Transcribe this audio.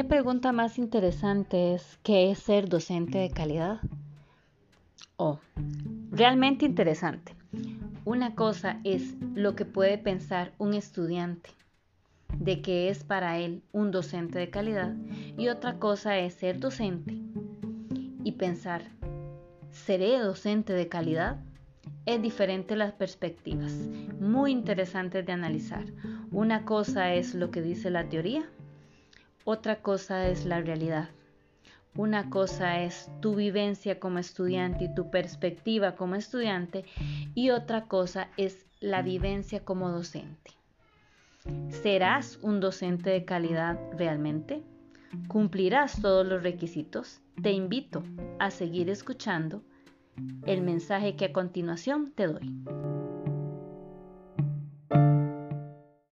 ¿Qué pregunta más interesante es qué es ser docente de calidad? Oh, realmente interesante. Una cosa es lo que puede pensar un estudiante de que es para él un docente de calidad y otra cosa es ser docente y pensar, ¿seré docente de calidad? Es diferente las perspectivas, muy interesantes de analizar. Una cosa es lo que dice la teoría otra cosa es la realidad. Una cosa es tu vivencia como estudiante y tu perspectiva como estudiante y otra cosa es la vivencia como docente. ¿Serás un docente de calidad realmente? ¿Cumplirás todos los requisitos? Te invito a seguir escuchando el mensaje que a continuación te doy.